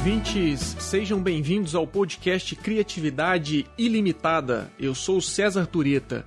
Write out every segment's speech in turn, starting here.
ouvintes, sejam bem-vindos ao podcast Criatividade Ilimitada. Eu sou César Tureta.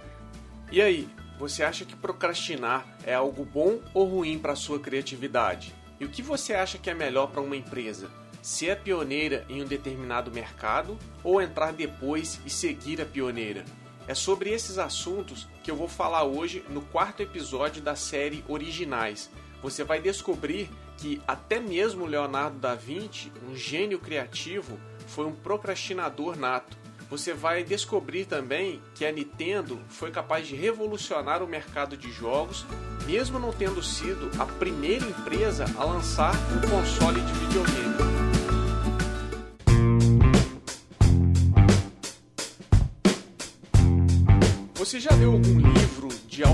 E aí, você acha que procrastinar é algo bom ou ruim para sua criatividade? E o que você acha que é melhor para uma empresa? Ser a pioneira em um determinado mercado ou entrar depois e seguir a pioneira? É sobre esses assuntos que eu vou falar hoje no quarto episódio da série Originais. Você vai descobrir que até mesmo Leonardo da Vinci, um gênio criativo, foi um procrastinador nato. Você vai descobrir também que a Nintendo foi capaz de revolucionar o mercado de jogos, mesmo não tendo sido a primeira empresa a lançar um console de videogame. Você já leu algum livro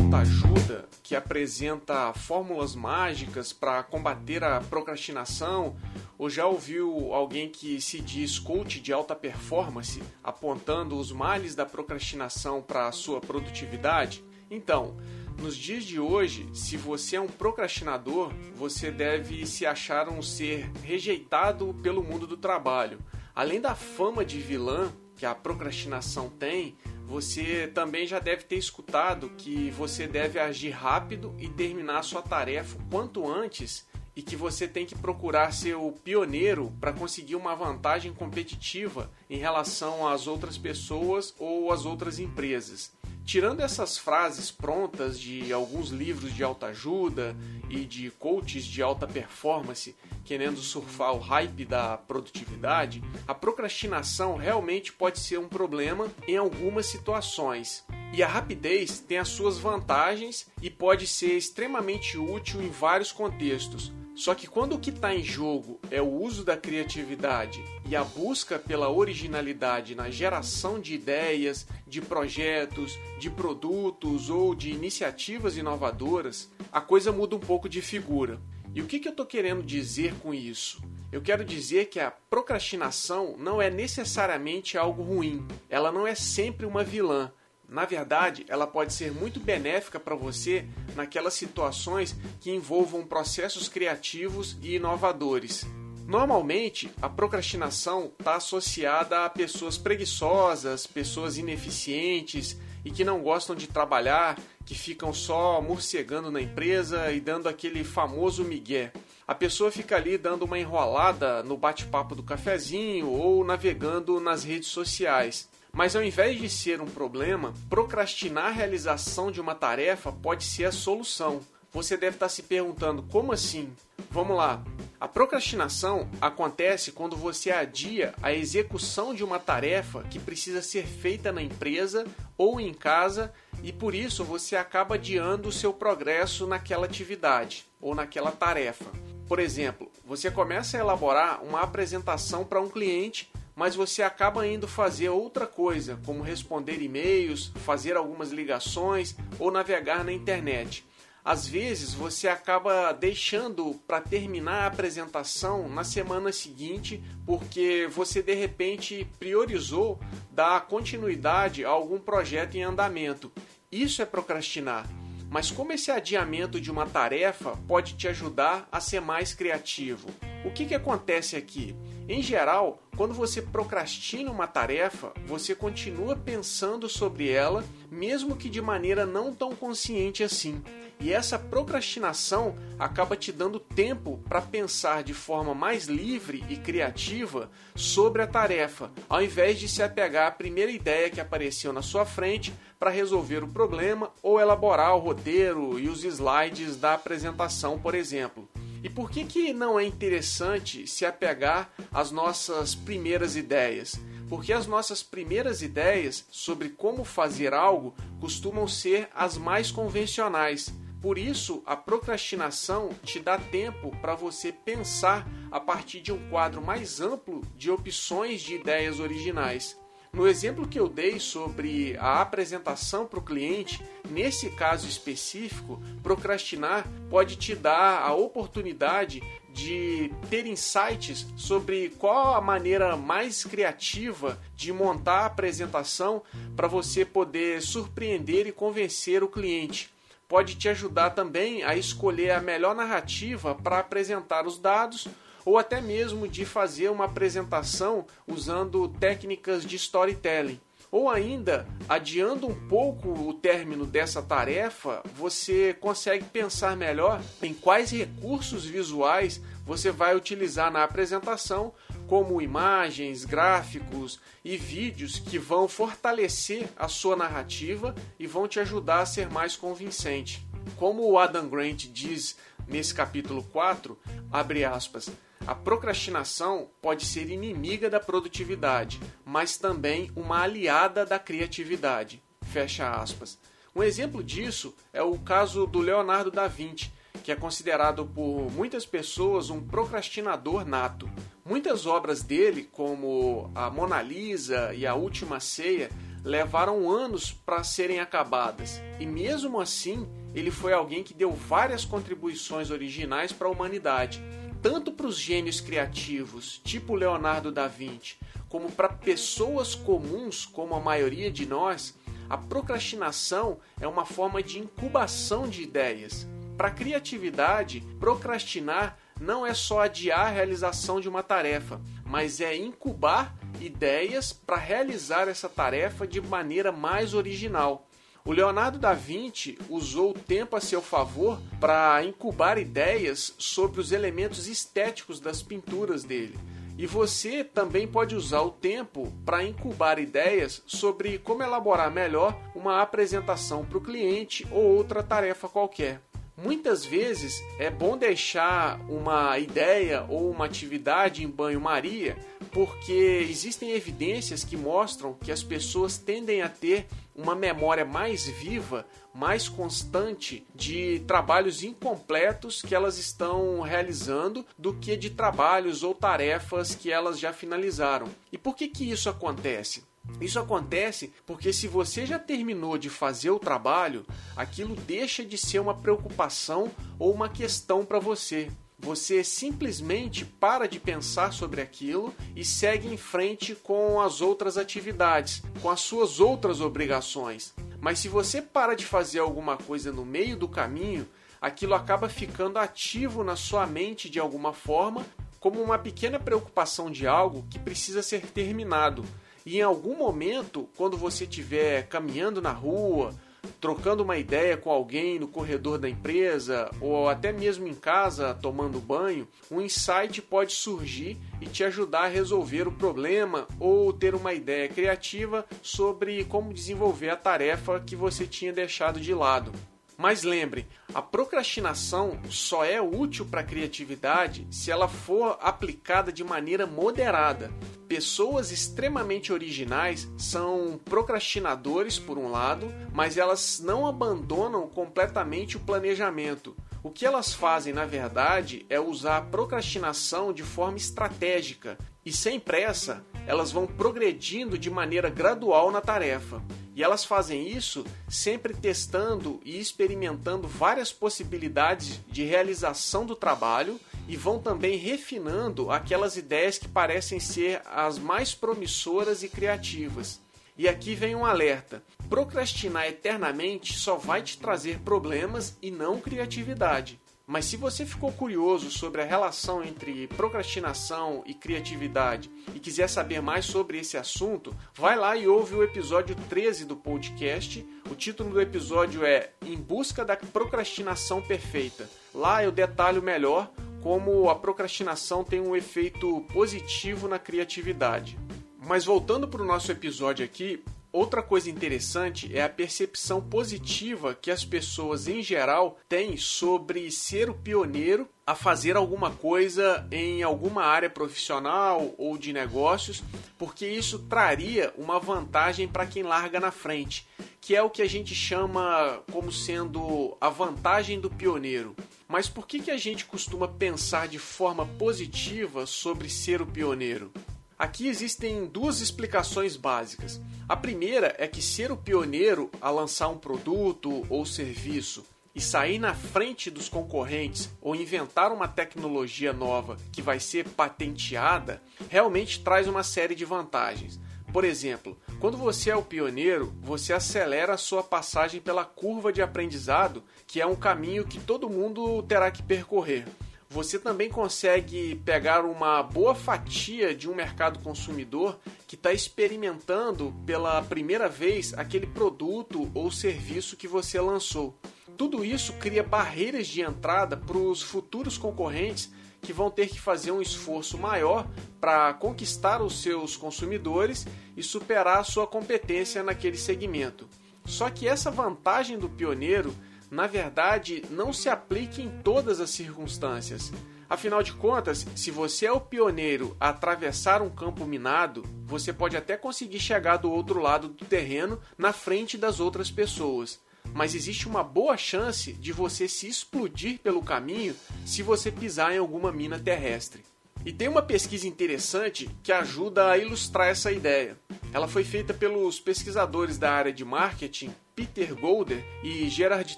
autoajuda que apresenta fórmulas mágicas para combater a procrastinação? Ou já ouviu alguém que se diz coach de alta performance apontando os males da procrastinação para a sua produtividade? Então, nos dias de hoje, se você é um procrastinador, você deve se achar um ser rejeitado pelo mundo do trabalho. Além da fama de vilã que a procrastinação tem, você também já deve ter escutado que você deve agir rápido e terminar sua tarefa quanto antes e que você tem que procurar ser o pioneiro para conseguir uma vantagem competitiva em relação às outras pessoas ou às outras empresas. Tirando essas frases prontas de alguns livros de autoajuda e de coaches de alta performance querendo surfar o hype da produtividade, a procrastinação realmente pode ser um problema em algumas situações. E a rapidez tem as suas vantagens e pode ser extremamente útil em vários contextos. Só que quando o que está em jogo é o uso da criatividade e a busca pela originalidade na geração de ideias, de projetos, de produtos ou de iniciativas inovadoras, a coisa muda um pouco de figura. E o que, que eu estou querendo dizer com isso? Eu quero dizer que a procrastinação não é necessariamente algo ruim, ela não é sempre uma vilã. Na verdade, ela pode ser muito benéfica para você naquelas situações que envolvam processos criativos e inovadores. Normalmente, a procrastinação está associada a pessoas preguiçosas, pessoas ineficientes e que não gostam de trabalhar, que ficam só morcegando na empresa e dando aquele famoso migué. A pessoa fica ali dando uma enrolada no bate-papo do cafezinho ou navegando nas redes sociais. Mas ao invés de ser um problema, procrastinar a realização de uma tarefa pode ser a solução. Você deve estar se perguntando como assim? Vamos lá. A procrastinação acontece quando você adia a execução de uma tarefa que precisa ser feita na empresa ou em casa e por isso você acaba adiando o seu progresso naquela atividade ou naquela tarefa. Por exemplo, você começa a elaborar uma apresentação para um cliente mas você acaba indo fazer outra coisa, como responder e-mails, fazer algumas ligações ou navegar na internet. Às vezes você acaba deixando para terminar a apresentação na semana seguinte, porque você de repente priorizou dar continuidade a algum projeto em andamento. Isso é procrastinar. Mas como esse adiamento de uma tarefa pode te ajudar a ser mais criativo? O que, que acontece aqui? Em geral, quando você procrastina uma tarefa, você continua pensando sobre ela, mesmo que de maneira não tão consciente assim. E essa procrastinação acaba te dando tempo para pensar de forma mais livre e criativa sobre a tarefa, ao invés de se apegar à primeira ideia que apareceu na sua frente para resolver o problema ou elaborar o roteiro e os slides da apresentação, por exemplo. E por que, que não é interessante se apegar às nossas primeiras ideias? Porque as nossas primeiras ideias sobre como fazer algo costumam ser as mais convencionais. Por isso, a procrastinação te dá tempo para você pensar a partir de um quadro mais amplo de opções de ideias originais. No exemplo que eu dei sobre a apresentação para o cliente, nesse caso específico, procrastinar pode te dar a oportunidade de ter insights sobre qual a maneira mais criativa de montar a apresentação para você poder surpreender e convencer o cliente. Pode te ajudar também a escolher a melhor narrativa para apresentar os dados ou até mesmo de fazer uma apresentação usando técnicas de storytelling. Ou ainda, adiando um pouco o término dessa tarefa, você consegue pensar melhor em quais recursos visuais você vai utilizar na apresentação, como imagens, gráficos e vídeos que vão fortalecer a sua narrativa e vão te ajudar a ser mais convincente. Como o Adam Grant diz nesse capítulo 4, abre aspas, a procrastinação pode ser inimiga da produtividade, mas também uma aliada da criatividade. Fecha aspas. Um exemplo disso é o caso do Leonardo da Vinci, que é considerado por muitas pessoas um procrastinador nato. Muitas obras dele, como a Mona Lisa e a Última Ceia, levaram anos para serem acabadas. E mesmo assim, ele foi alguém que deu várias contribuições originais para a humanidade, tanto para os gênios criativos, tipo Leonardo da Vinci, como para pessoas comuns, como a maioria de nós. A procrastinação é uma forma de incubação de ideias. Para a criatividade, procrastinar não é só adiar a realização de uma tarefa, mas é incubar ideias para realizar essa tarefa de maneira mais original. O Leonardo da Vinci usou o tempo a seu favor para incubar ideias sobre os elementos estéticos das pinturas dele. E você também pode usar o tempo para incubar ideias sobre como elaborar melhor uma apresentação para o cliente ou outra tarefa qualquer. Muitas vezes é bom deixar uma ideia ou uma atividade em banho-maria, porque existem evidências que mostram que as pessoas tendem a ter uma memória mais viva, mais constante de trabalhos incompletos que elas estão realizando do que de trabalhos ou tarefas que elas já finalizaram. E por que que isso acontece? Isso acontece porque se você já terminou de fazer o trabalho, aquilo deixa de ser uma preocupação ou uma questão para você. Você simplesmente para de pensar sobre aquilo e segue em frente com as outras atividades, com as suas outras obrigações. Mas se você para de fazer alguma coisa no meio do caminho, aquilo acaba ficando ativo na sua mente de alguma forma, como uma pequena preocupação de algo que precisa ser terminado e em algum momento, quando você estiver caminhando na rua, trocando uma ideia com alguém no corredor da empresa ou até mesmo em casa tomando banho, um insight pode surgir e te ajudar a resolver o problema ou ter uma ideia criativa sobre como desenvolver a tarefa que você tinha deixado de lado. Mas lembre, a procrastinação só é útil para a criatividade se ela for aplicada de maneira moderada. Pessoas extremamente originais são procrastinadores, por um lado, mas elas não abandonam completamente o planejamento. O que elas fazem, na verdade, é usar a procrastinação de forma estratégica e sem pressa, elas vão progredindo de maneira gradual na tarefa. E elas fazem isso sempre testando e experimentando várias possibilidades de realização do trabalho e vão também refinando aquelas ideias que parecem ser as mais promissoras e criativas. E aqui vem um alerta: procrastinar eternamente só vai te trazer problemas e não criatividade. Mas se você ficou curioso sobre a relação entre procrastinação e criatividade e quiser saber mais sobre esse assunto, vai lá e ouve o episódio 13 do podcast. O título do episódio é Em Busca da Procrastinação Perfeita. Lá eu detalho melhor como a procrastinação tem um efeito positivo na criatividade. Mas voltando para o nosso episódio aqui, Outra coisa interessante é a percepção positiva que as pessoas em geral têm sobre ser o pioneiro a fazer alguma coisa em alguma área profissional ou de negócios, porque isso traria uma vantagem para quem larga na frente, que é o que a gente chama como sendo a vantagem do pioneiro. Mas por que, que a gente costuma pensar de forma positiva sobre ser o pioneiro? Aqui existem duas explicações básicas. A primeira é que ser o pioneiro a lançar um produto ou serviço e sair na frente dos concorrentes ou inventar uma tecnologia nova que vai ser patenteada realmente traz uma série de vantagens. Por exemplo, quando você é o pioneiro, você acelera a sua passagem pela curva de aprendizado, que é um caminho que todo mundo terá que percorrer. Você também consegue pegar uma boa fatia de um mercado consumidor que está experimentando pela primeira vez aquele produto ou serviço que você lançou. Tudo isso cria barreiras de entrada para os futuros concorrentes que vão ter que fazer um esforço maior para conquistar os seus consumidores e superar a sua competência naquele segmento. Só que essa vantagem do pioneiro, na verdade, não se aplica em todas as circunstâncias. Afinal de contas, se você é o pioneiro a atravessar um campo minado, você pode até conseguir chegar do outro lado do terreno na frente das outras pessoas mas existe uma boa chance de você se explodir pelo caminho se você pisar em alguma mina terrestre. E tem uma pesquisa interessante que ajuda a ilustrar essa ideia. Ela foi feita pelos pesquisadores da área de marketing Peter Golder e Gerard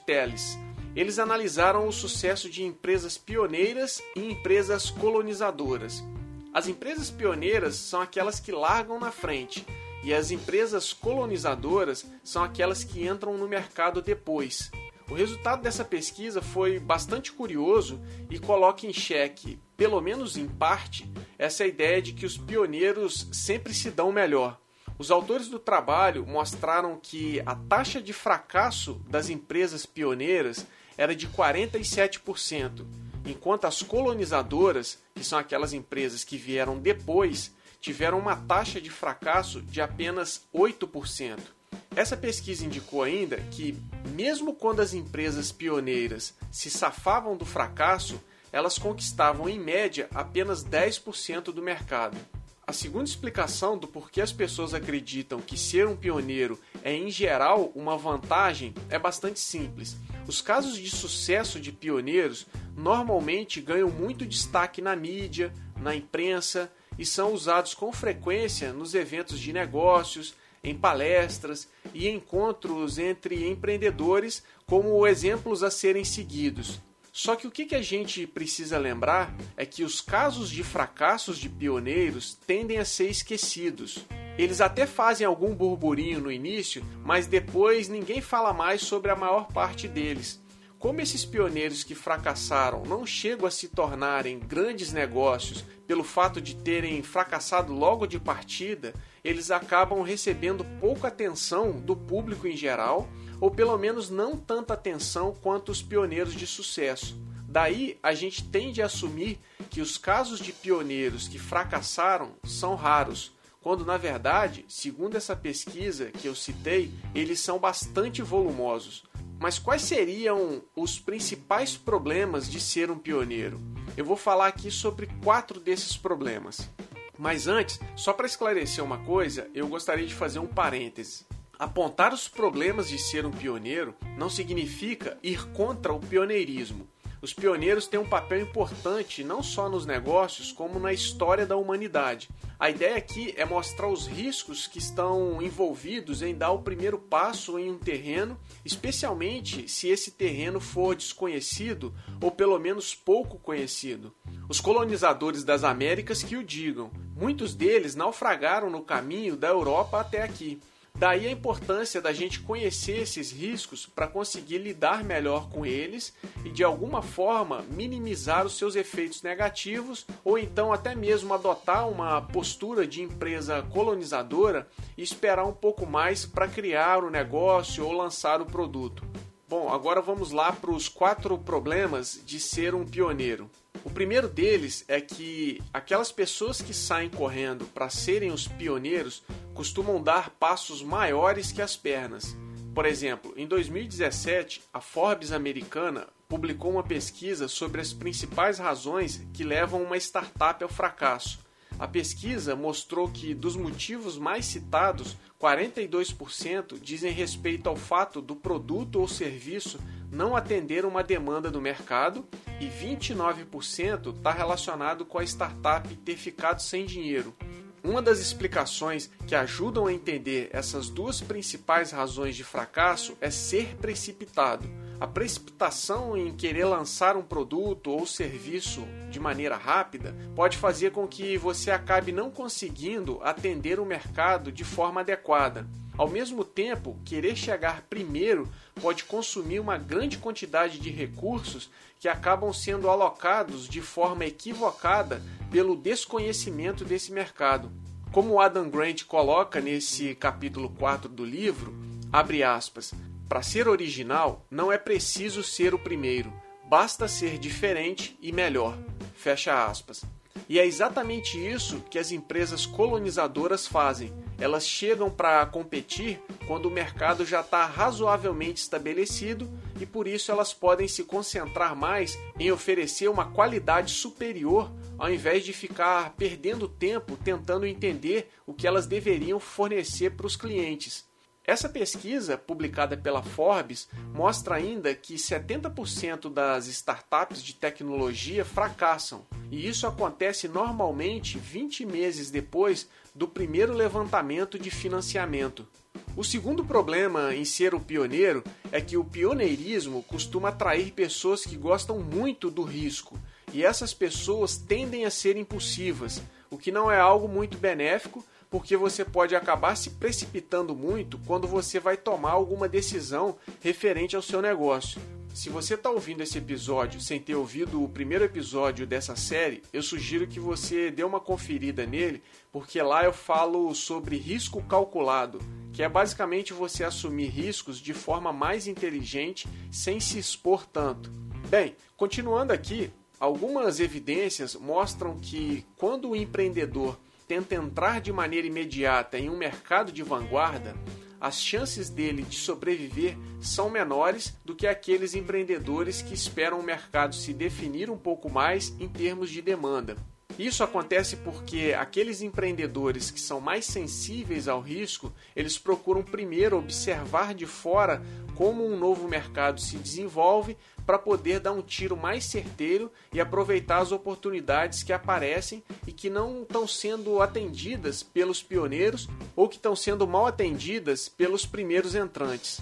Telles. Eles analisaram o sucesso de empresas pioneiras e empresas colonizadoras. As empresas pioneiras são aquelas que largam na frente, e as empresas colonizadoras são aquelas que entram no mercado depois. O resultado dessa pesquisa foi bastante curioso e coloca em xeque, pelo menos em parte, essa ideia de que os pioneiros sempre se dão melhor. Os autores do trabalho mostraram que a taxa de fracasso das empresas pioneiras era de 47%, enquanto as colonizadoras, que são aquelas empresas que vieram depois, tiveram uma taxa de fracasso de apenas 8%. Essa pesquisa indicou ainda que, mesmo quando as empresas pioneiras se safavam do fracasso, elas conquistavam em média apenas 10% do mercado. A segunda explicação do porquê as pessoas acreditam que ser um pioneiro é, em geral, uma vantagem é bastante simples. Os casos de sucesso de pioneiros normalmente ganham muito destaque na mídia, na imprensa e são usados com frequência nos eventos de negócios, em palestras e encontros entre empreendedores como exemplos a serem seguidos. Só que o que a gente precisa lembrar é que os casos de fracassos de pioneiros tendem a ser esquecidos. Eles até fazem algum burburinho no início, mas depois ninguém fala mais sobre a maior parte deles. Como esses pioneiros que fracassaram não chegam a se tornarem grandes negócios pelo fato de terem fracassado logo de partida, eles acabam recebendo pouca atenção do público em geral, ou pelo menos não tanta atenção quanto os pioneiros de sucesso. Daí a gente tende a assumir que os casos de pioneiros que fracassaram são raros, quando na verdade, segundo essa pesquisa que eu citei, eles são bastante volumosos. Mas quais seriam os principais problemas de ser um pioneiro? Eu vou falar aqui sobre quatro desses problemas. Mas antes, só para esclarecer uma coisa, eu gostaria de fazer um parêntese. Apontar os problemas de ser um pioneiro não significa ir contra o pioneirismo. Os pioneiros têm um papel importante não só nos negócios, como na história da humanidade. A ideia aqui é mostrar os riscos que estão envolvidos em dar o primeiro passo em um terreno, especialmente se esse terreno for desconhecido ou pelo menos pouco conhecido. Os colonizadores das Américas que o digam, muitos deles naufragaram no caminho da Europa até aqui. Daí a importância da gente conhecer esses riscos para conseguir lidar melhor com eles e de alguma forma minimizar os seus efeitos negativos ou então até mesmo adotar uma postura de empresa colonizadora e esperar um pouco mais para criar o negócio ou lançar o produto. Bom, agora vamos lá para os quatro problemas de ser um pioneiro. O primeiro deles é que aquelas pessoas que saem correndo para serem os pioneiros costumam dar passos maiores que as pernas. Por exemplo, em 2017, a Forbes americana publicou uma pesquisa sobre as principais razões que levam uma startup ao fracasso. A pesquisa mostrou que dos motivos mais citados, 42% dizem respeito ao fato do produto ou serviço não atender uma demanda do mercado e 29% está relacionado com a startup ter ficado sem dinheiro. Uma das explicações que ajudam a entender essas duas principais razões de fracasso é ser precipitado. A precipitação em querer lançar um produto ou serviço de maneira rápida pode fazer com que você acabe não conseguindo atender o mercado de forma adequada. Ao mesmo tempo, querer chegar primeiro pode consumir uma grande quantidade de recursos que acabam sendo alocados de forma equivocada pelo desconhecimento desse mercado. Como Adam Grant coloca nesse capítulo 4 do livro, abre aspas, para ser original não é preciso ser o primeiro, basta ser diferente e melhor. Fecha aspas. E é exatamente isso que as empresas colonizadoras fazem. Elas chegam para competir quando o mercado já está razoavelmente estabelecido e por isso elas podem se concentrar mais em oferecer uma qualidade superior ao invés de ficar perdendo tempo tentando entender o que elas deveriam fornecer para os clientes. Essa pesquisa, publicada pela Forbes, mostra ainda que 70% das startups de tecnologia fracassam, e isso acontece normalmente 20 meses depois do primeiro levantamento de financiamento. O segundo problema em ser o pioneiro é que o pioneirismo costuma atrair pessoas que gostam muito do risco, e essas pessoas tendem a ser impulsivas, o que não é algo muito benéfico porque você pode acabar se precipitando muito quando você vai tomar alguma decisão referente ao seu negócio. Se você está ouvindo esse episódio sem ter ouvido o primeiro episódio dessa série, eu sugiro que você dê uma conferida nele, porque lá eu falo sobre risco calculado, que é basicamente você assumir riscos de forma mais inteligente sem se expor tanto. Bem, continuando aqui, algumas evidências mostram que quando o empreendedor tenta entrar de maneira imediata em um mercado de vanguarda, as chances dele de sobreviver são menores do que aqueles empreendedores que esperam o mercado se definir um pouco mais em termos de demanda. Isso acontece porque aqueles empreendedores que são mais sensíveis ao risco, eles procuram primeiro observar de fora como um novo mercado se desenvolve para poder dar um tiro mais certeiro e aproveitar as oportunidades que aparecem e que não estão sendo atendidas pelos pioneiros ou que estão sendo mal atendidas pelos primeiros entrantes.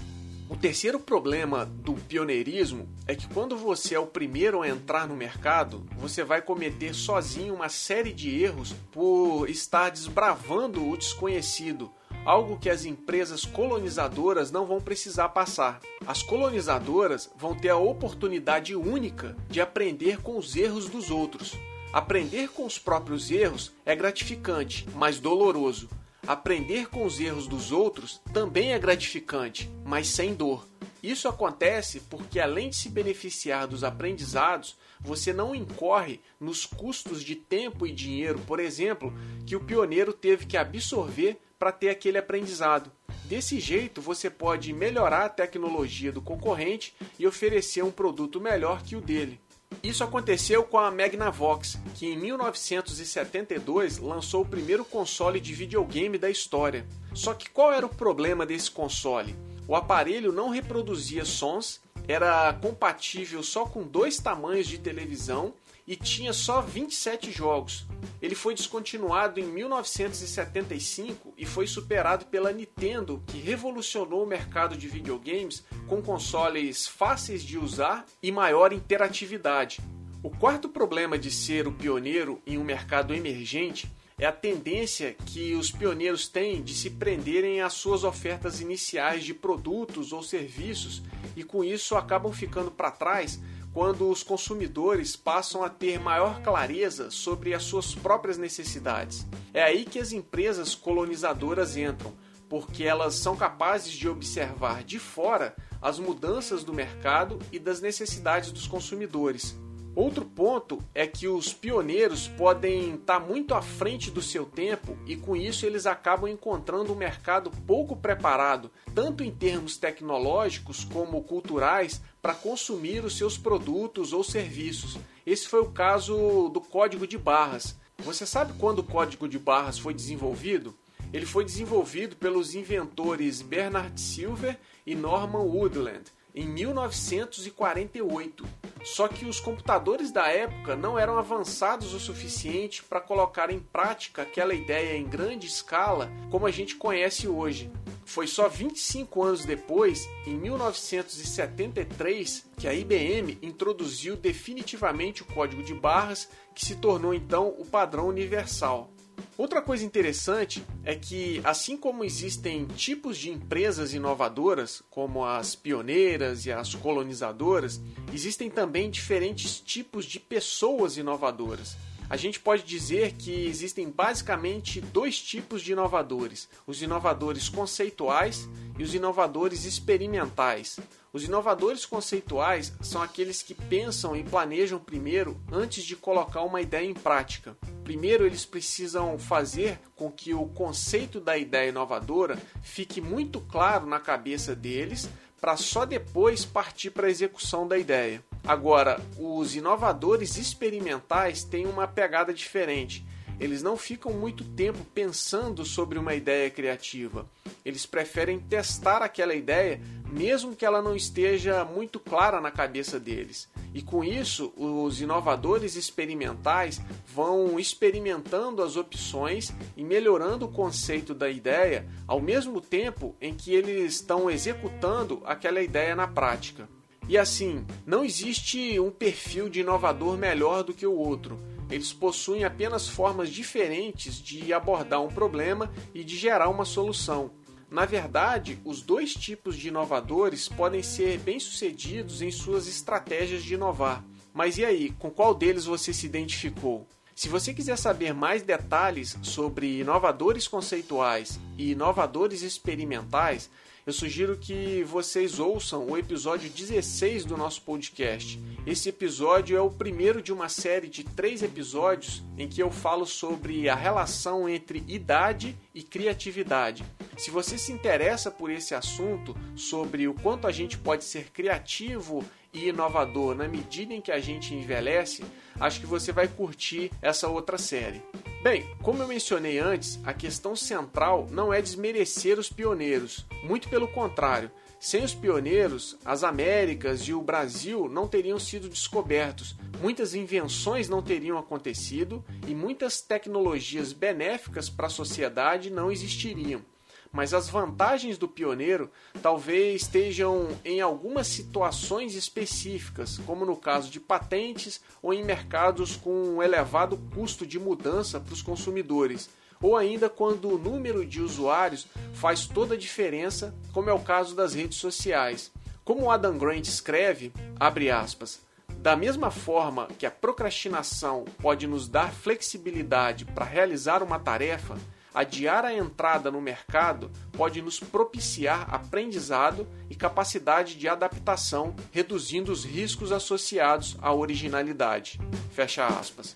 O terceiro problema do pioneirismo é que quando você é o primeiro a entrar no mercado, você vai cometer sozinho uma série de erros por estar desbravando o desconhecido, algo que as empresas colonizadoras não vão precisar passar. As colonizadoras vão ter a oportunidade única de aprender com os erros dos outros. Aprender com os próprios erros é gratificante, mas doloroso. Aprender com os erros dos outros também é gratificante, mas sem dor. Isso acontece porque, além de se beneficiar dos aprendizados, você não incorre nos custos de tempo e dinheiro, por exemplo, que o pioneiro teve que absorver para ter aquele aprendizado. Desse jeito, você pode melhorar a tecnologia do concorrente e oferecer um produto melhor que o dele. Isso aconteceu com a Magnavox, que em 1972 lançou o primeiro console de videogame da história. Só que qual era o problema desse console? O aparelho não reproduzia sons, era compatível só com dois tamanhos de televisão e tinha só 27 jogos. Ele foi descontinuado em 1975 e foi superado pela Nintendo, que revolucionou o mercado de videogames com consoles fáceis de usar e maior interatividade. O quarto problema de ser o pioneiro em um mercado emergente é a tendência que os pioneiros têm de se prenderem às suas ofertas iniciais de produtos ou serviços e com isso acabam ficando para trás quando os consumidores passam a ter maior clareza sobre as suas próprias necessidades. É aí que as empresas colonizadoras entram, porque elas são capazes de observar de fora as mudanças do mercado e das necessidades dos consumidores. Outro ponto é que os pioneiros podem estar muito à frente do seu tempo e com isso eles acabam encontrando um mercado pouco preparado, tanto em termos tecnológicos como culturais, para consumir os seus produtos ou serviços. Esse foi o caso do código de barras. Você sabe quando o código de barras foi desenvolvido? Ele foi desenvolvido pelos inventores Bernard Silver e Norman Woodland em 1948. Só que os computadores da época não eram avançados o suficiente para colocar em prática aquela ideia em grande escala como a gente conhece hoje. Foi só 25 anos depois, em 1973, que a IBM introduziu definitivamente o código de barras, que se tornou então o padrão universal. Outra coisa interessante é que, assim como existem tipos de empresas inovadoras, como as pioneiras e as colonizadoras, existem também diferentes tipos de pessoas inovadoras. A gente pode dizer que existem basicamente dois tipos de inovadores: os inovadores conceituais e os inovadores experimentais. Os inovadores conceituais são aqueles que pensam e planejam primeiro antes de colocar uma ideia em prática. Primeiro, eles precisam fazer com que o conceito da ideia inovadora fique muito claro na cabeça deles, para só depois partir para a execução da ideia. Agora, os inovadores experimentais têm uma pegada diferente. Eles não ficam muito tempo pensando sobre uma ideia criativa. Eles preferem testar aquela ideia, mesmo que ela não esteja muito clara na cabeça deles. E com isso, os inovadores experimentais vão experimentando as opções e melhorando o conceito da ideia, ao mesmo tempo em que eles estão executando aquela ideia na prática. E assim, não existe um perfil de inovador melhor do que o outro. Eles possuem apenas formas diferentes de abordar um problema e de gerar uma solução. Na verdade, os dois tipos de inovadores podem ser bem-sucedidos em suas estratégias de inovar. Mas e aí, com qual deles você se identificou? Se você quiser saber mais detalhes sobre inovadores conceituais e inovadores experimentais, eu sugiro que vocês ouçam o episódio 16 do nosso podcast. Esse episódio é o primeiro de uma série de três episódios em que eu falo sobre a relação entre idade e criatividade. Se você se interessa por esse assunto, sobre o quanto a gente pode ser criativo e inovador na medida em que a gente envelhece, acho que você vai curtir essa outra série. Bem, como eu mencionei antes, a questão central não é desmerecer os pioneiros, muito pelo contrário. Sem os pioneiros, as Américas e o Brasil não teriam sido descobertos, muitas invenções não teriam acontecido e muitas tecnologias benéficas para a sociedade não existiriam mas as vantagens do pioneiro talvez estejam em algumas situações específicas, como no caso de patentes ou em mercados com um elevado custo de mudança para os consumidores, ou ainda quando o número de usuários faz toda a diferença, como é o caso das redes sociais. Como Adam Grant escreve, abre aspas, da mesma forma que a procrastinação pode nos dar flexibilidade para realizar uma tarefa, adiar a entrada no mercado pode nos propiciar aprendizado e capacidade de adaptação, reduzindo os riscos associados à originalidade. Fecha aspas.